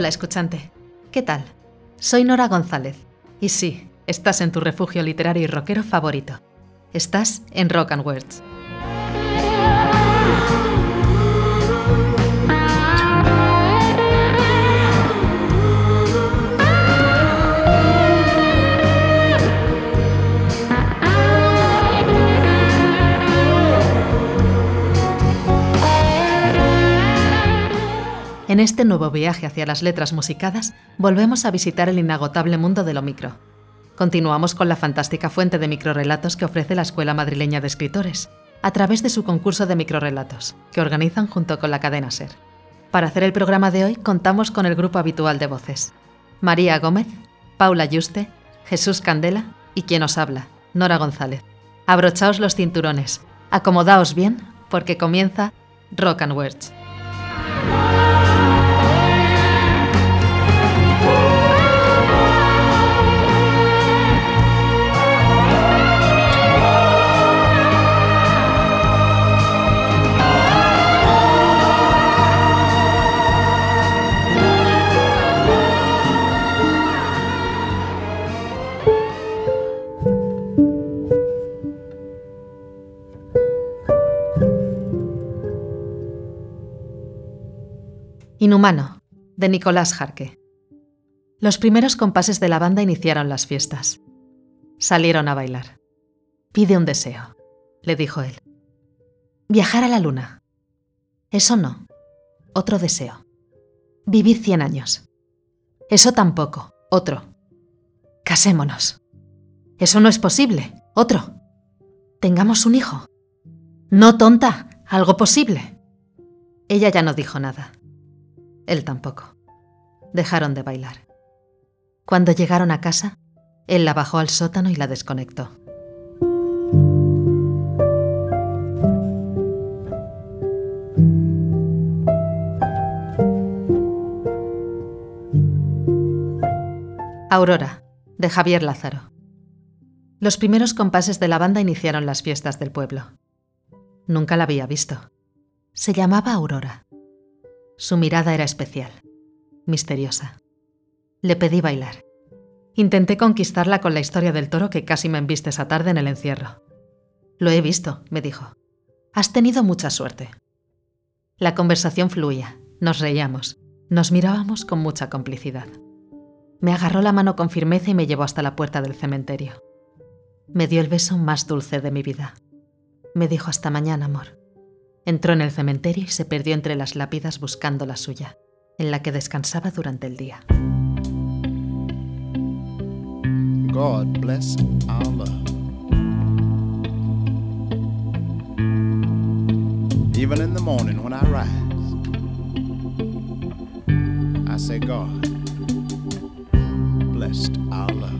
Hola escuchante, ¿qué tal? Soy Nora González y sí, estás en tu refugio literario y rockero favorito. Estás en Rock and Words. En este nuevo viaje hacia las letras musicadas, volvemos a visitar el inagotable mundo de lo micro. Continuamos con la fantástica fuente de microrelatos que ofrece la Escuela Madrileña de Escritores, a través de su concurso de microrelatos, que organizan junto con la cadena SER. Para hacer el programa de hoy contamos con el grupo habitual de voces. María Gómez, Paula Yuste, Jesús Candela y quien os habla, Nora González. Abrochaos los cinturones, acomodaos bien, porque comienza Rock and Words. Inhumano, de Nicolás Jarque. Los primeros compases de la banda iniciaron las fiestas. Salieron a bailar. Pide un deseo, le dijo él. Viajar a la luna. Eso no. Otro deseo. Vivir cien años. Eso tampoco. Otro. Casémonos. Eso no es posible. Otro. Tengamos un hijo. No, tonta. Algo posible. Ella ya no dijo nada. Él tampoco. Dejaron de bailar. Cuando llegaron a casa, él la bajó al sótano y la desconectó. Aurora, de Javier Lázaro. Los primeros compases de la banda iniciaron las fiestas del pueblo. Nunca la había visto. Se llamaba Aurora. Su mirada era especial, misteriosa. Le pedí bailar. Intenté conquistarla con la historia del toro que casi me embiste esa tarde en el encierro. Lo he visto, me dijo. Has tenido mucha suerte. La conversación fluía, nos reíamos, nos mirábamos con mucha complicidad. Me agarró la mano con firmeza y me llevó hasta la puerta del cementerio. Me dio el beso más dulce de mi vida. Me dijo hasta mañana, amor. Entró en el cementerio y se perdió entre las lápidas buscando la suya, en la que descansaba durante el día. Even in the morning when I rise, I say, God blessed our love.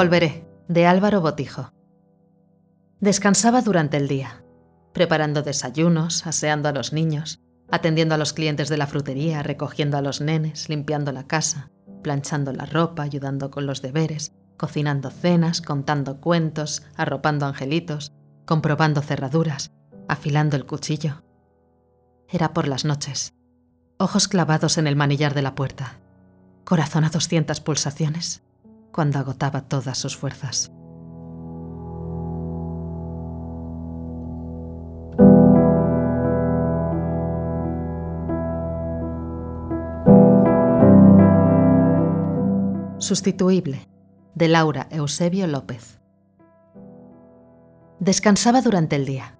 Volveré, de Álvaro Botijo. Descansaba durante el día, preparando desayunos, aseando a los niños, atendiendo a los clientes de la frutería, recogiendo a los nenes, limpiando la casa, planchando la ropa, ayudando con los deberes, cocinando cenas, contando cuentos, arropando angelitos, comprobando cerraduras, afilando el cuchillo. Era por las noches, ojos clavados en el manillar de la puerta, corazón a 200 pulsaciones, cuando agotaba todas sus fuerzas. Sustituible, de Laura Eusebio López. Descansaba durante el día,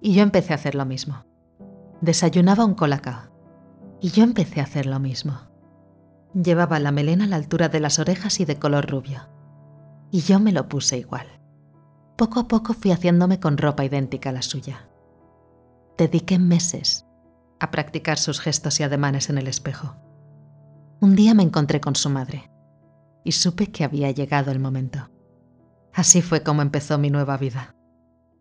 y yo empecé a hacer lo mismo. Desayunaba un colacao, y yo empecé a hacer lo mismo. Llevaba la melena a la altura de las orejas y de color rubio, y yo me lo puse igual. Poco a poco fui haciéndome con ropa idéntica a la suya. Dediqué meses a practicar sus gestos y ademanes en el espejo. Un día me encontré con su madre y supe que había llegado el momento. Así fue como empezó mi nueva vida.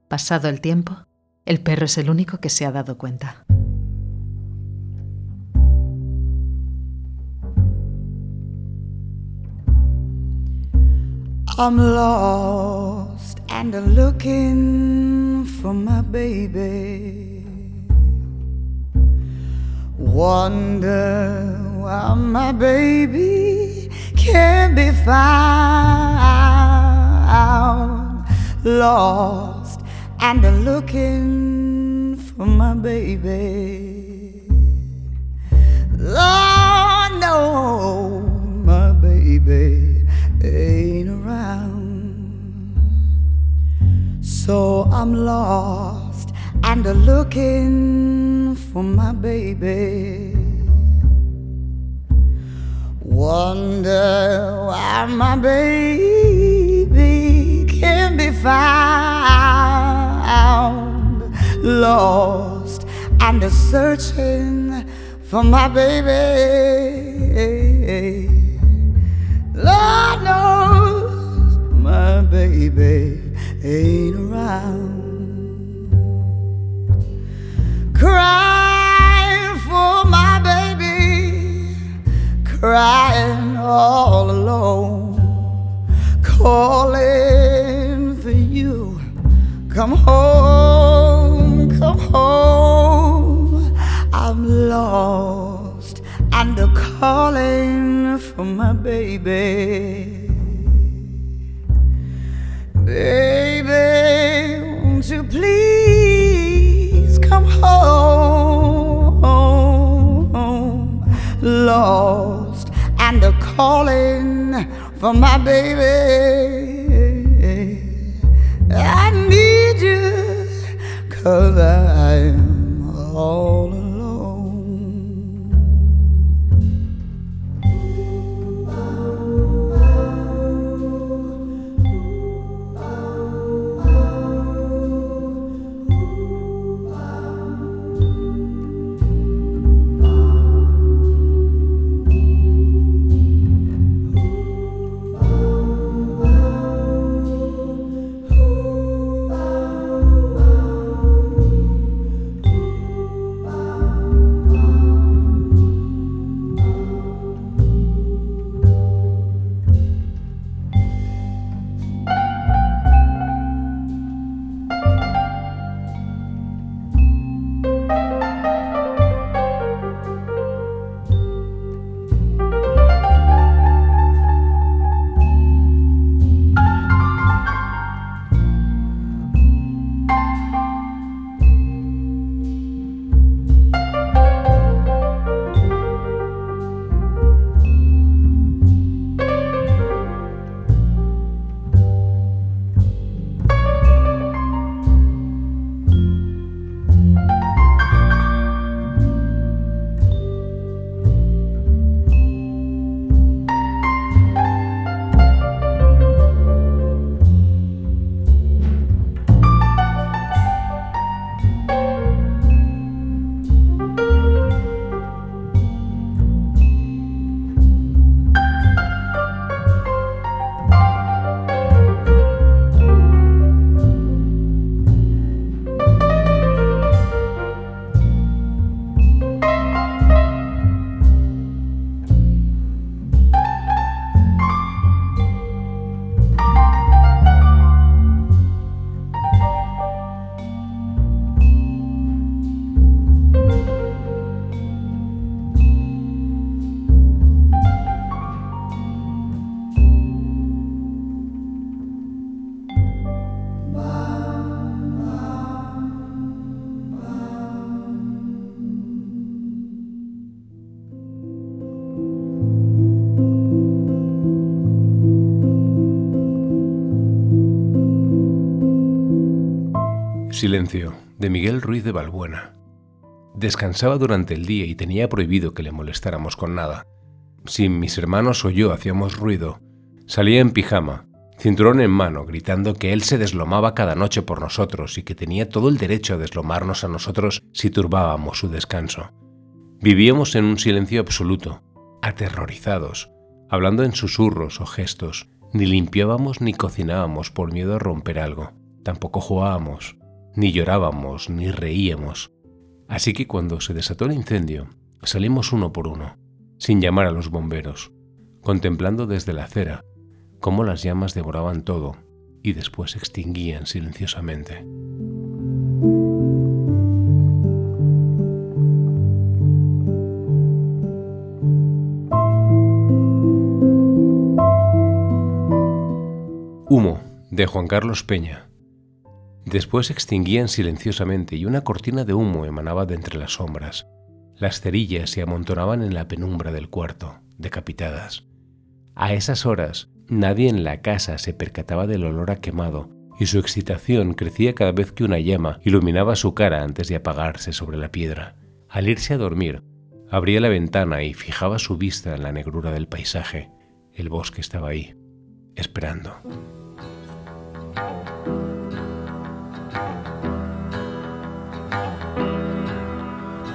Pasado el tiempo, el perro es el único que se ha dado cuenta. I'm lost and I'm looking for my baby. Wonder why my baby can't be found. Lost and I'm looking for my baby. Lord, no, my baby So I'm lost and looking for my baby. Wonder why my baby can't be found. Lost and searching for my baby. Lord knows my baby ain't around. Crying for my baby, crying all alone, calling for you. Come home, come home. I'm lost and a calling for my baby. Baby. Baby, won't you please come home? Lost and a calling for my baby. I need you, cause I'm all alone. Silencio, de Miguel Ruiz de Balbuena. Descansaba durante el día y tenía prohibido que le molestáramos con nada. Si mis hermanos o yo hacíamos ruido, salía en pijama, cinturón en mano, gritando que él se deslomaba cada noche por nosotros y que tenía todo el derecho a deslomarnos a nosotros si turbábamos su descanso. Vivíamos en un silencio absoluto, aterrorizados, hablando en susurros o gestos, ni limpiábamos ni cocinábamos por miedo a romper algo, tampoco jugábamos, ni llorábamos, ni reíamos. Así que cuando se desató el incendio, salimos uno por uno, sin llamar a los bomberos, contemplando desde la acera cómo las llamas devoraban todo y después extinguían silenciosamente. Humo, de Juan Carlos Peña. Después se extinguían silenciosamente y una cortina de humo emanaba de entre las sombras. Las cerillas se amontonaban en la penumbra del cuarto, decapitadas. A esas horas, nadie en la casa se percataba del olor a quemado y su excitación crecía cada vez que una llama iluminaba su cara antes de apagarse sobre la piedra. Al irse a dormir, abría la ventana y fijaba su vista en la negrura del paisaje. El bosque estaba ahí, esperando.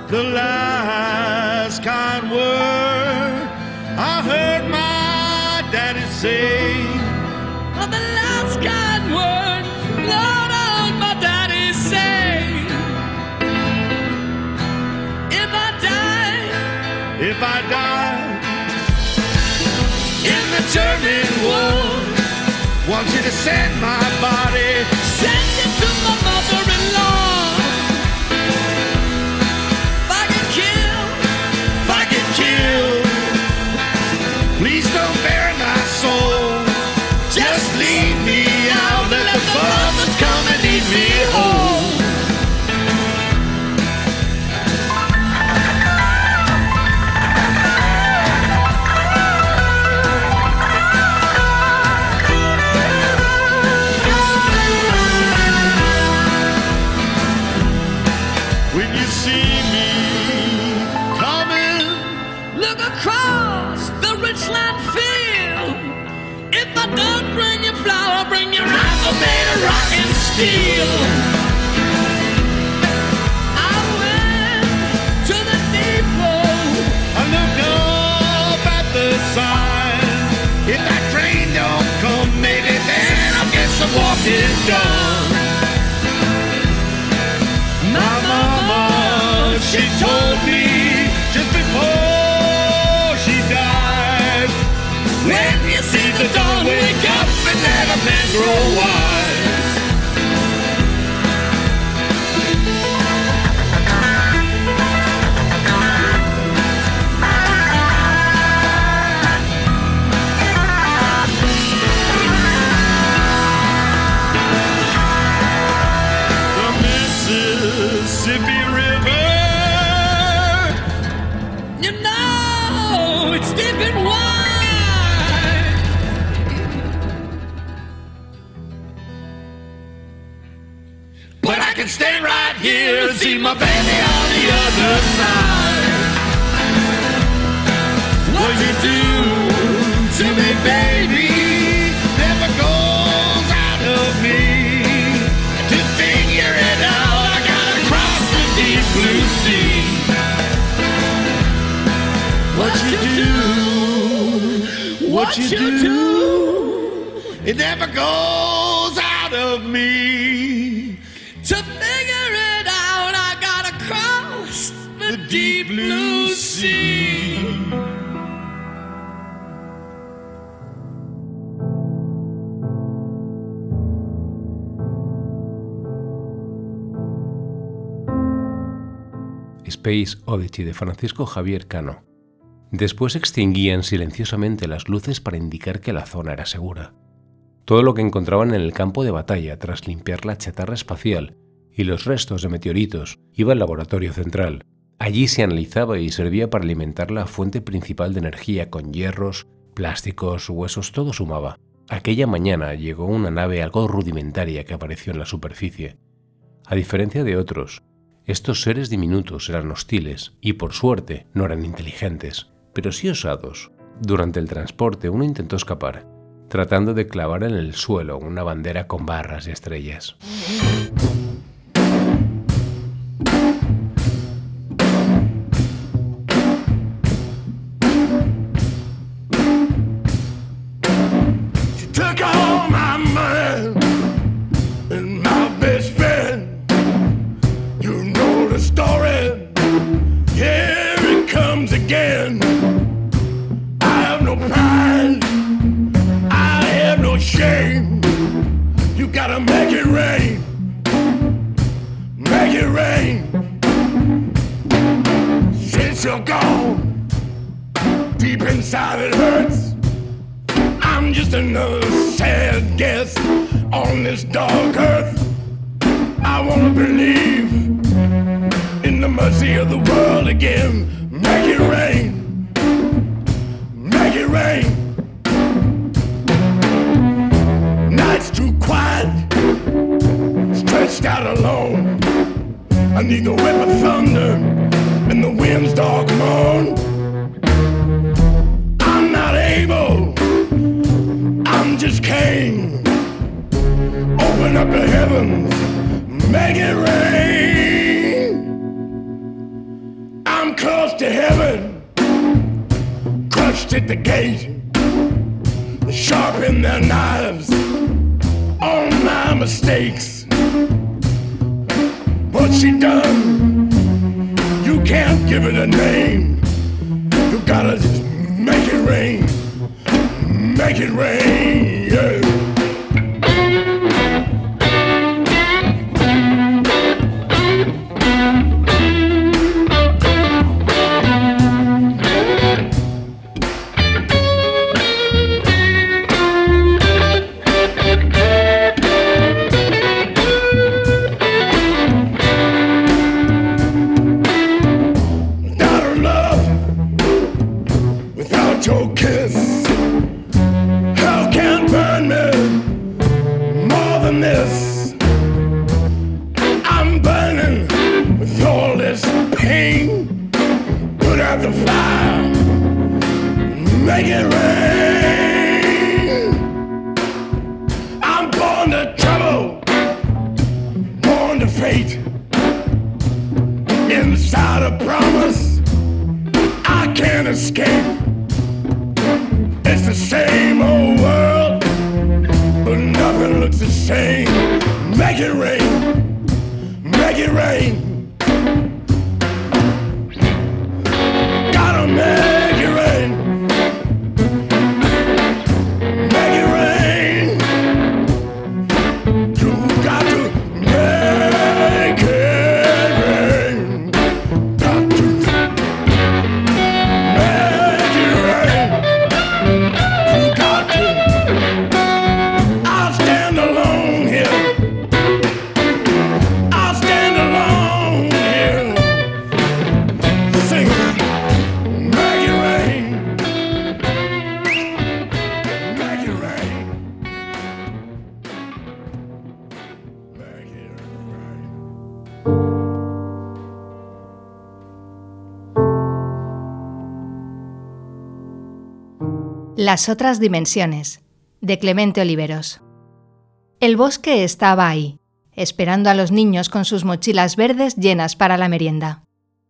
The last kind word I heard my daddy say. Oh, the last kind word Lord, I heard my daddy say. If I die, If I die, in the German wood. Want you to send my body. If that train don't come, maybe then I'll get some walking done. My mama, she told me just before she died. When you see the dawn, wake up and let a man grow wise. See my baby on the other side. What you do to me, baby, never goes out of me. To figure it out, I gotta cross the deep blue sea. What you do, what you do, it never goes out of me. Space Oddity de Francisco Javier Cano. Después extinguían silenciosamente las luces para indicar que la zona era segura. Todo lo que encontraban en el campo de batalla tras limpiar la chatarra espacial y los restos de meteoritos iba al laboratorio central. Allí se analizaba y servía para alimentar la fuente principal de energía con hierros, plásticos, huesos, todo sumaba. Aquella mañana llegó una nave algo rudimentaria que apareció en la superficie. A diferencia de otros, estos seres diminutos eran hostiles y por suerte no eran inteligentes, pero sí osados. Durante el transporte uno intentó escapar, tratando de clavar en el suelo una bandera con barras y estrellas. ready. Born to trouble, born to fate inside a promise I can't escape. It's the same old world, but nothing looks the same. Make it rain, make it rain. Las otras dimensiones, de Clemente Oliveros. El bosque estaba ahí, esperando a los niños con sus mochilas verdes llenas para la merienda.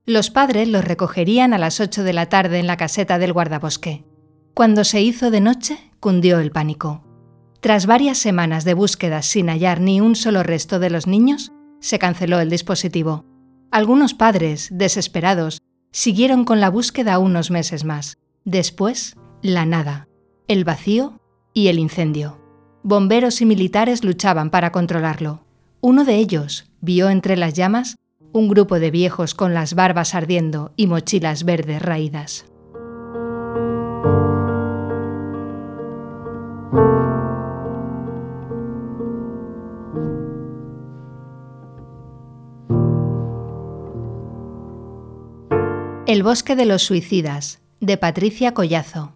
Los padres los recogerían a las 8 de la tarde en la caseta del guardabosque. Cuando se hizo de noche, cundió el pánico. Tras varias semanas de búsquedas sin hallar ni un solo resto de los niños, se canceló el dispositivo. Algunos padres, desesperados, siguieron con la búsqueda unos meses más. Después, la nada, el vacío y el incendio. Bomberos y militares luchaban para controlarlo. Uno de ellos vio entre las llamas un grupo de viejos con las barbas ardiendo y mochilas verdes raídas. El bosque de los suicidas, de Patricia Collazo.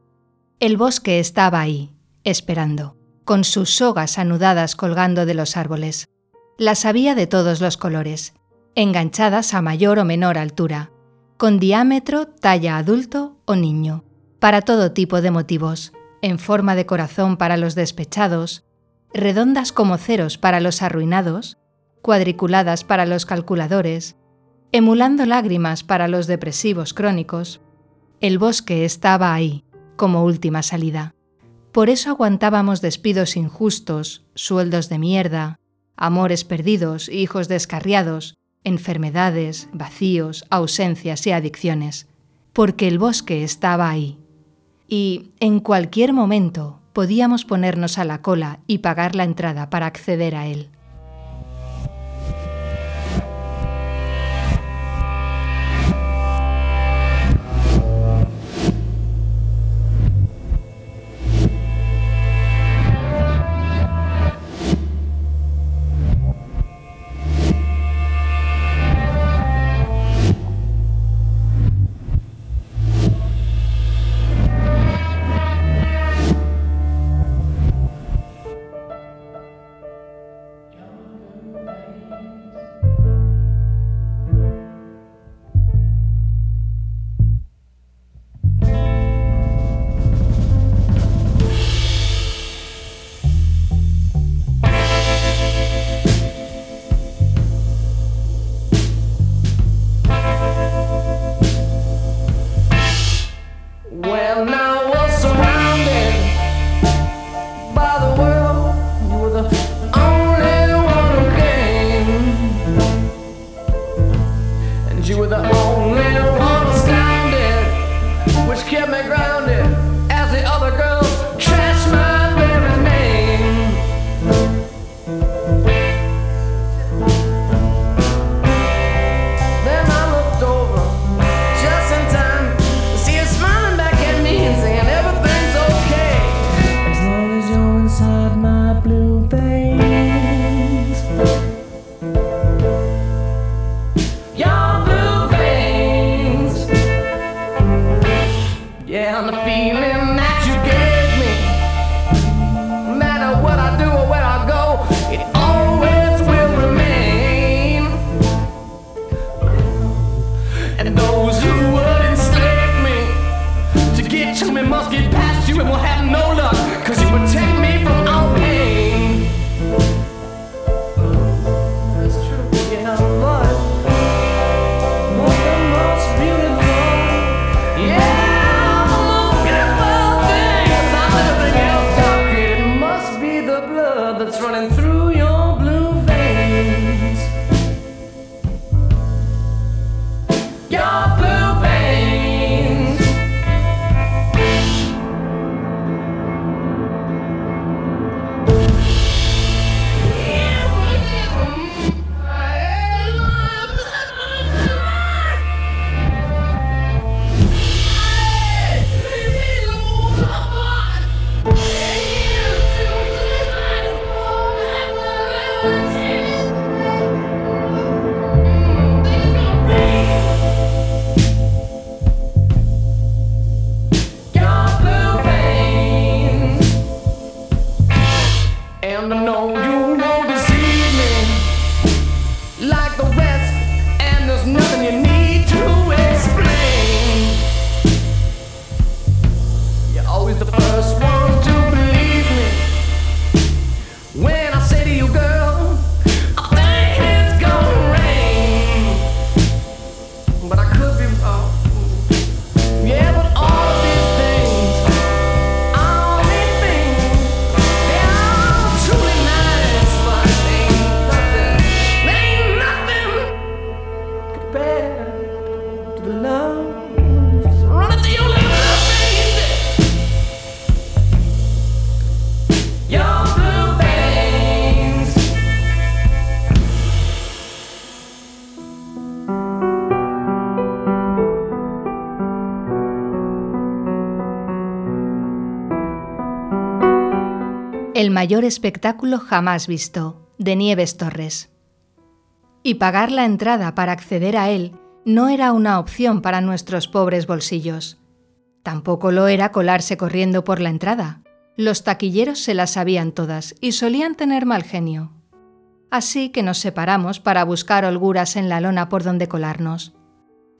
El bosque estaba ahí, esperando, con sus sogas anudadas colgando de los árboles. Las había de todos los colores, enganchadas a mayor o menor altura, con diámetro, talla adulto o niño, para todo tipo de motivos, en forma de corazón para los despechados, redondas como ceros para los arruinados, cuadriculadas para los calculadores, emulando lágrimas para los depresivos crónicos. El bosque estaba ahí, como última salida. Por eso aguantábamos despidos injustos, sueldos de mierda, amores perdidos, hijos descarriados, enfermedades, vacíos, ausencias y adicciones, porque el bosque estaba ahí. Y en cualquier momento podíamos ponernos a la cola y pagar la entrada para acceder a él. and those who mayor espectáculo jamás visto, de Nieves Torres. Y pagar la entrada para acceder a él no era una opción para nuestros pobres bolsillos. Tampoco lo era colarse corriendo por la entrada. Los taquilleros se las sabían todas y solían tener mal genio. Así que nos separamos para buscar holguras en la lona por donde colarnos.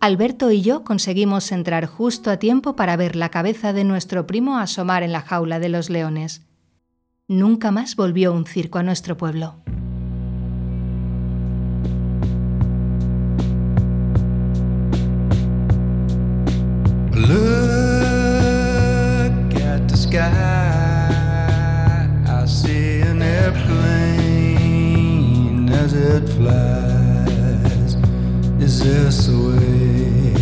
Alberto y yo conseguimos entrar justo a tiempo para ver la cabeza de nuestro primo asomar en la jaula de los leones. Nunca más volvió un circo a nuestro pueblo. Look at the sky. I see an airplane as it flies. Is this the way?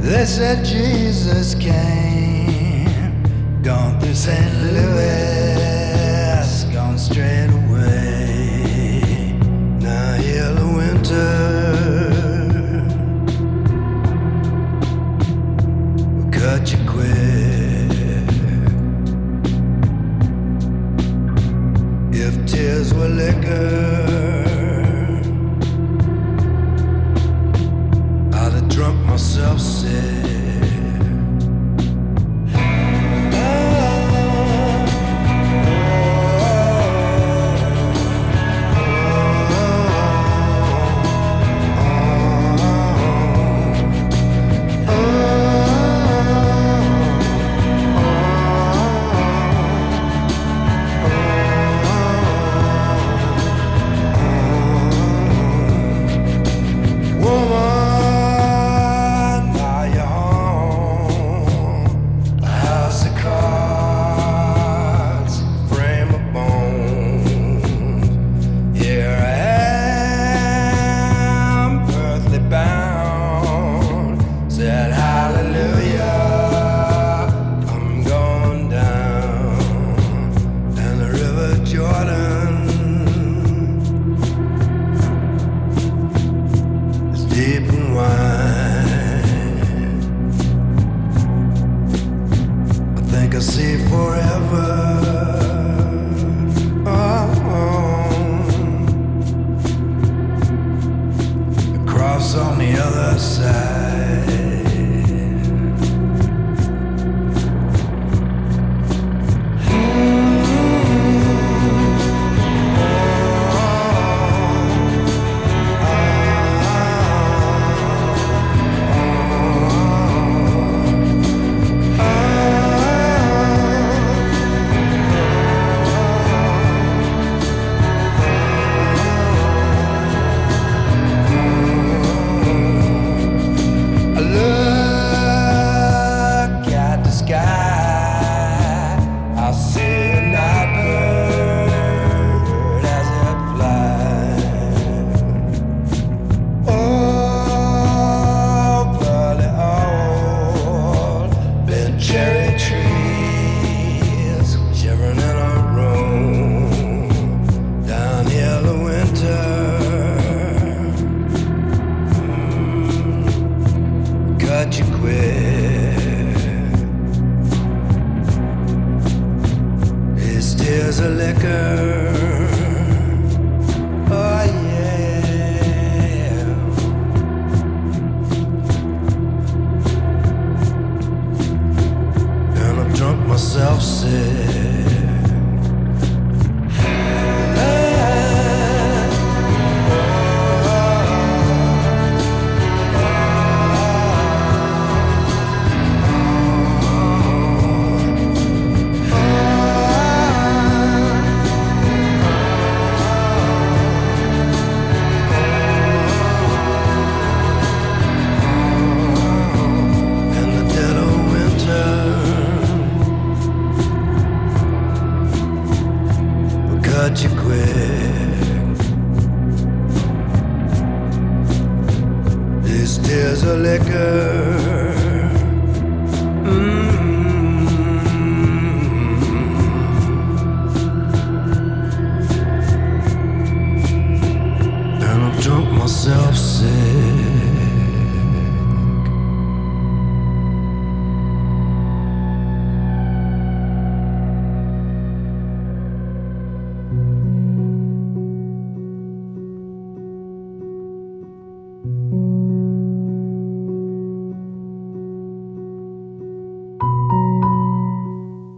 They said Jesus came, gone through St. Louis, strand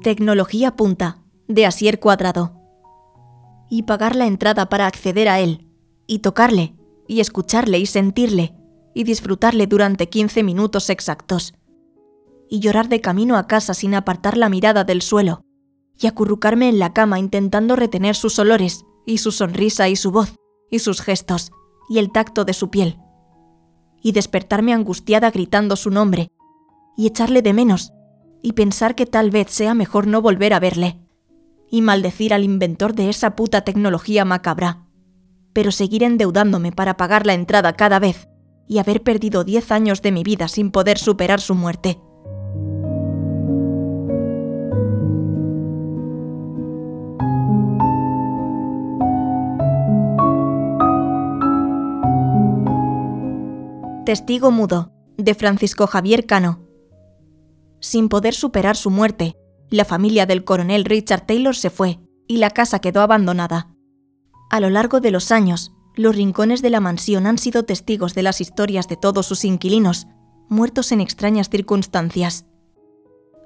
Tecnología punta, de Asier Cuadrado. Y pagar la entrada para acceder a él, y tocarle, y escucharle, y sentirle, y disfrutarle durante 15 minutos exactos. Y llorar de camino a casa sin apartar la mirada del suelo, y acurrucarme en la cama intentando retener sus olores, y su sonrisa, y su voz, y sus gestos, y el tacto de su piel. Y despertarme angustiada gritando su nombre, y echarle de menos, y pensar que tal vez sea mejor no volver a verle, y maldecir al inventor de esa puta tecnología macabra, pero seguir endeudándome para pagar la entrada cada vez y haber perdido 10 años de mi vida sin poder superar su muerte. Testigo mudo, de Francisco Javier Cano. Sin poder superar su muerte, la familia del coronel Richard Taylor se fue y la casa quedó abandonada. A lo largo de los años, los rincones de la mansión han sido testigos de las historias de todos sus inquilinos, muertos en extrañas circunstancias.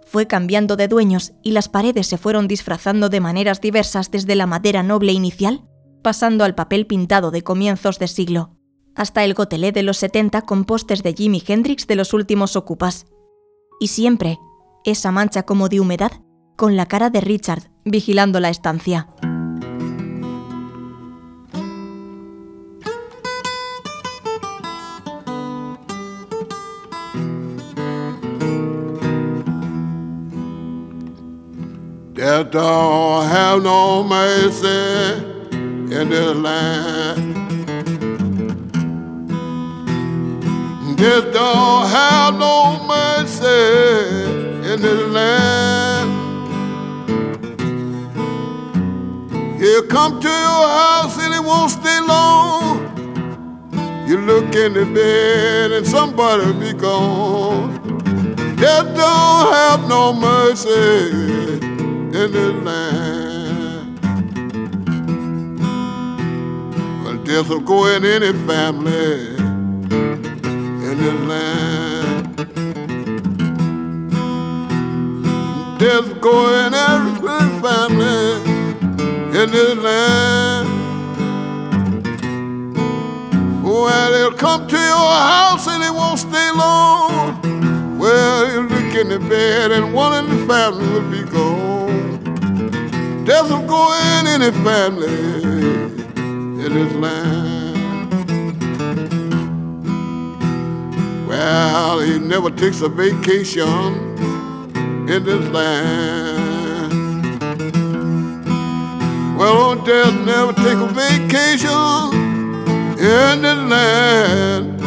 Fue cambiando de dueños y las paredes se fueron disfrazando de maneras diversas desde la madera noble inicial, pasando al papel pintado de comienzos de siglo, hasta el gotelé de los 70 con postes de Jimi Hendrix de los últimos ocupas. Y siempre, esa mancha como de humedad, con la cara de Richard vigilando la estancia. Death don't have no mercy in this land. He'll come to your house and it won't stay long. You look in the bed and somebody be gone. Death don't have no mercy in this land. Well, death will go in any family this land. Death will go in every family in this land. Well, they'll come to your house and it won't stay long. Well, you look in the bed and one in the family will be gone. Death will go in any family in this land. Well, he never takes a vacation in this land. Well, old death never take a vacation in this land.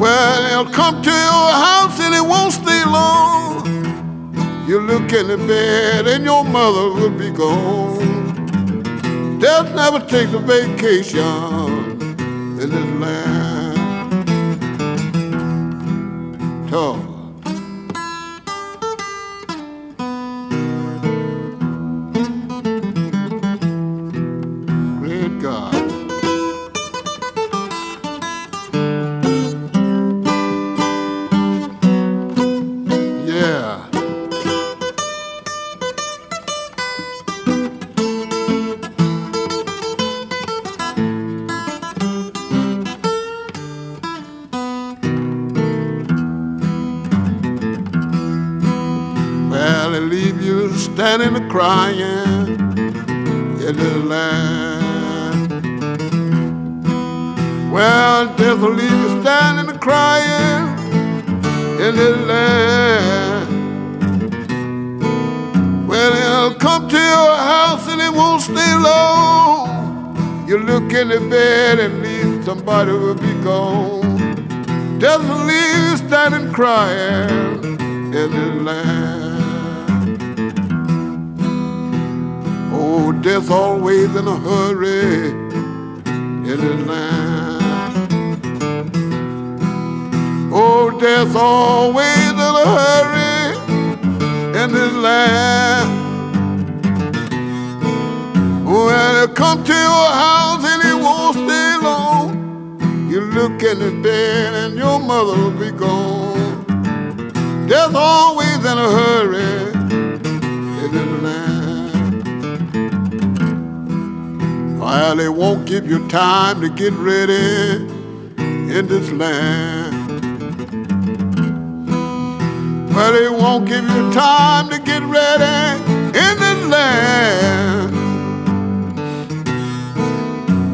Well, he'll come to your house and it won't stay long. You look in the bed and your mother will be gone. Death never takes a vacation in this land. Oh. Standing and crying in the land. Well, death will leave you standing and crying in the land. Well, he'll come to your house and it won't stay long. You look in the bed and leave somebody will be gone. There's a leaf standing crying in this land. Oh, death's always in a hurry in this land. Oh, death's always in a hurry in this land. When it come to your house and it won't stay long, you look in the bed and your mother will be gone. Death's always in a hurry in this land. Well, they won't give you time to get ready in this land. Well, they won't give you time to get ready in this land.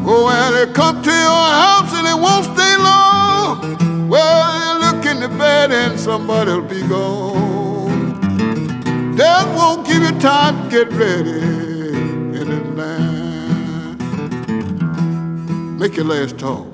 Oh, when they come to your house and it won't stay long, well, you look in the bed and somebody'll be gone. Death won't give you time to get ready your last talk.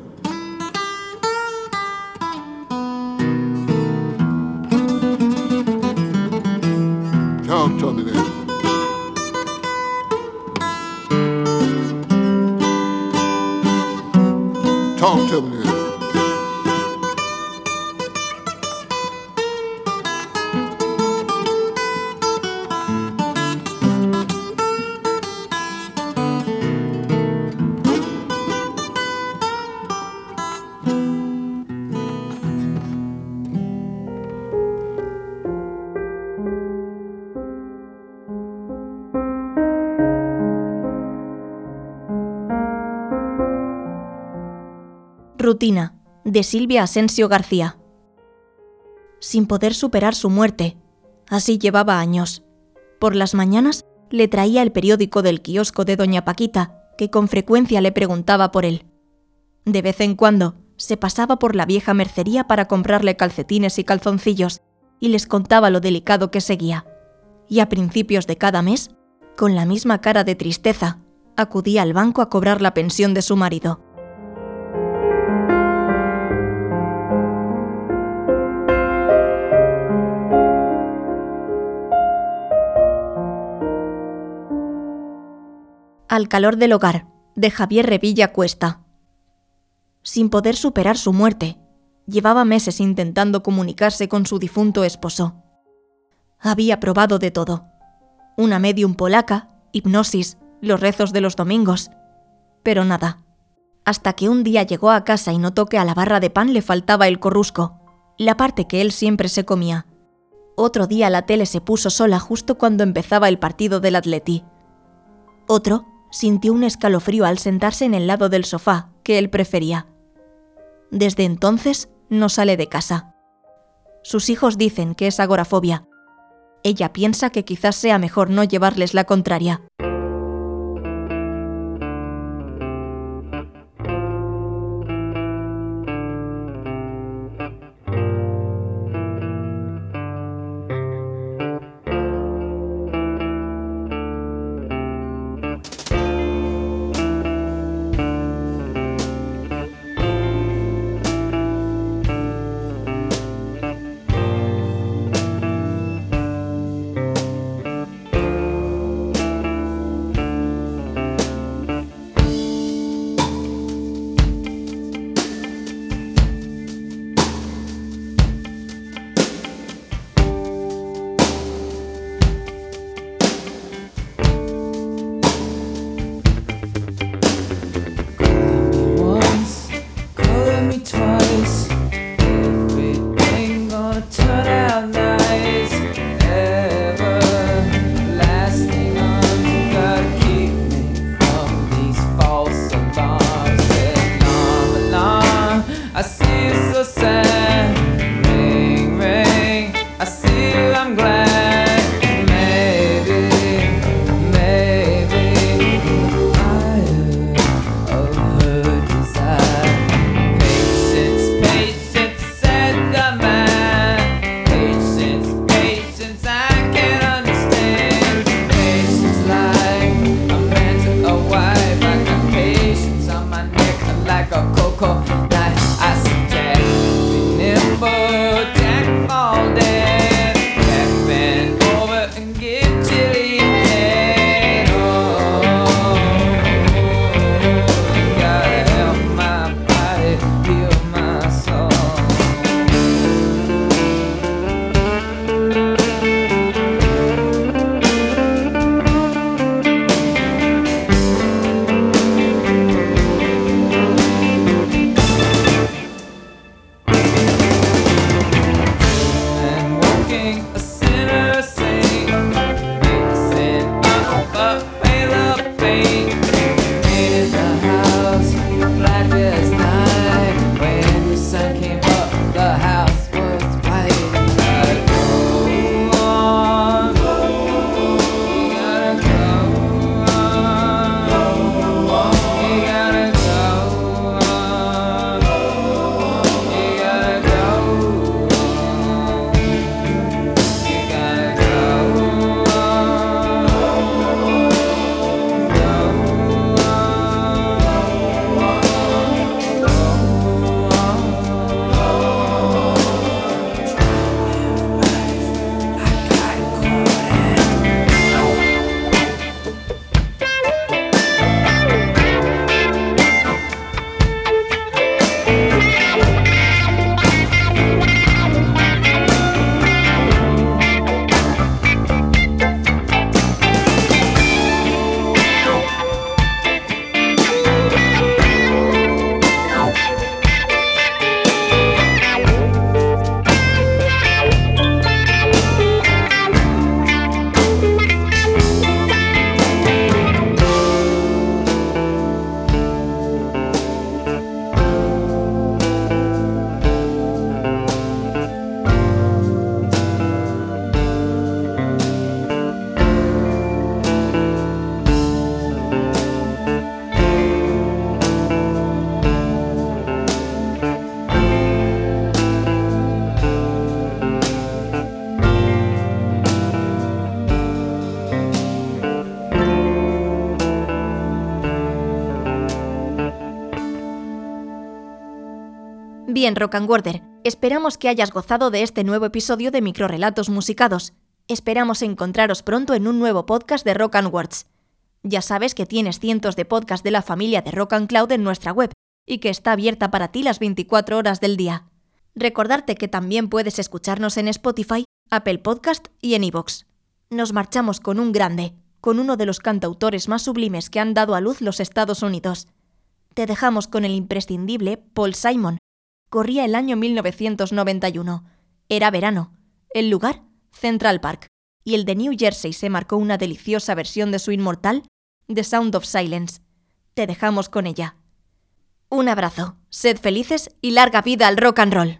De Silvia Asensio García. Sin poder superar su muerte, así llevaba años. Por las mañanas le traía el periódico del kiosco de Doña Paquita, que con frecuencia le preguntaba por él. De vez en cuando se pasaba por la vieja mercería para comprarle calcetines y calzoncillos, y les contaba lo delicado que seguía. Y a principios de cada mes, con la misma cara de tristeza, acudía al banco a cobrar la pensión de su marido. Al calor del hogar, de Javier Revilla Cuesta. Sin poder superar su muerte, llevaba meses intentando comunicarse con su difunto esposo. Había probado de todo. Una medium polaca, hipnosis, los rezos de los domingos. Pero nada. Hasta que un día llegó a casa y notó que a la barra de pan le faltaba el corrusco, la parte que él siempre se comía. Otro día la tele se puso sola justo cuando empezaba el partido del Atleti. Otro sintió un escalofrío al sentarse en el lado del sofá que él prefería. Desde entonces no sale de casa. Sus hijos dicen que es agorafobia. Ella piensa que quizás sea mejor no llevarles la contraria. Bien, Rock and Worder, esperamos que hayas gozado de este nuevo episodio de Microrelatos Musicados. Esperamos encontraros pronto en un nuevo podcast de Rock and Words. Ya sabes que tienes cientos de podcasts de la familia de Rock and Cloud en nuestra web y que está abierta para ti las 24 horas del día. Recordarte que también puedes escucharnos en Spotify, Apple Podcast y en iVoox. Nos marchamos con un grande, con uno de los cantautores más sublimes que han dado a luz los Estados Unidos. Te dejamos con el imprescindible Paul Simon. Corría el año 1991. Era verano. El lugar, Central Park. Y el de New Jersey se marcó una deliciosa versión de su inmortal, The Sound of Silence. Te dejamos con ella. Un abrazo, sed felices y larga vida al rock and roll.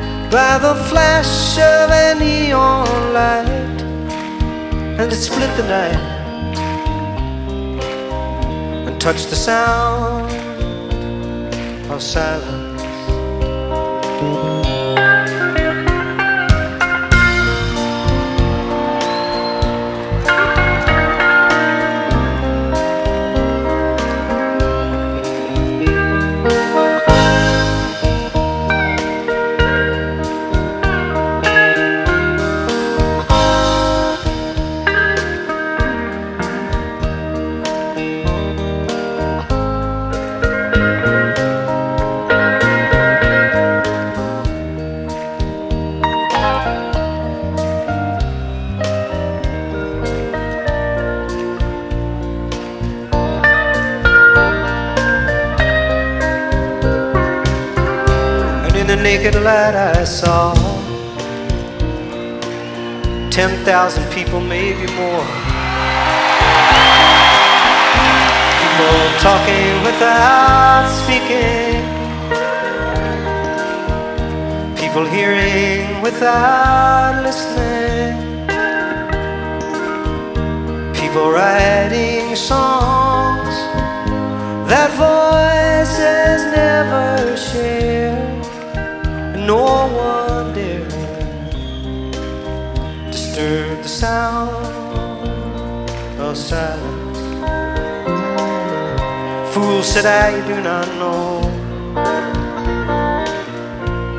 by the flash of a neon light and it split the night and touched the sound of silence. Light I saw 10,000 people, maybe more. People talking without speaking. People hearing without listening. People writing songs that voices never share. No one dare disturb the sound of silence. Fool, said I, do not know.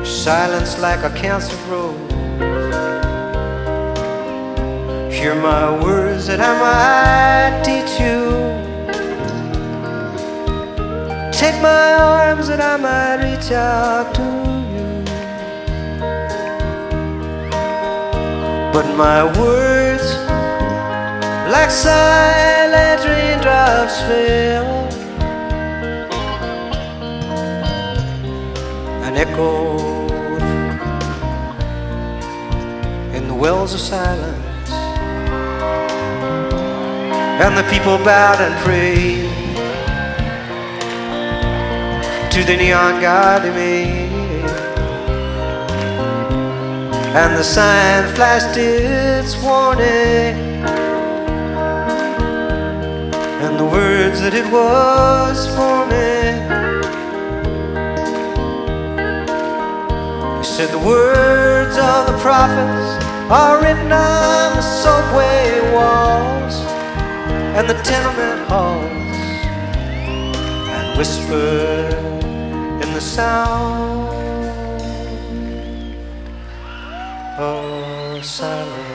Silence like a cancer grows. Hear my words that I might teach you. Take my arms that I might reach out to But my words, like silent raindrops, fell and echoed in the wells of silence. And the people bowed and prayed to the neon god they made. And the sign flashed its warning. And the words that it was forming. He said the words of the prophets are written on the subway walls and the tenement halls and whispered in the sound Oh, Jerusalem.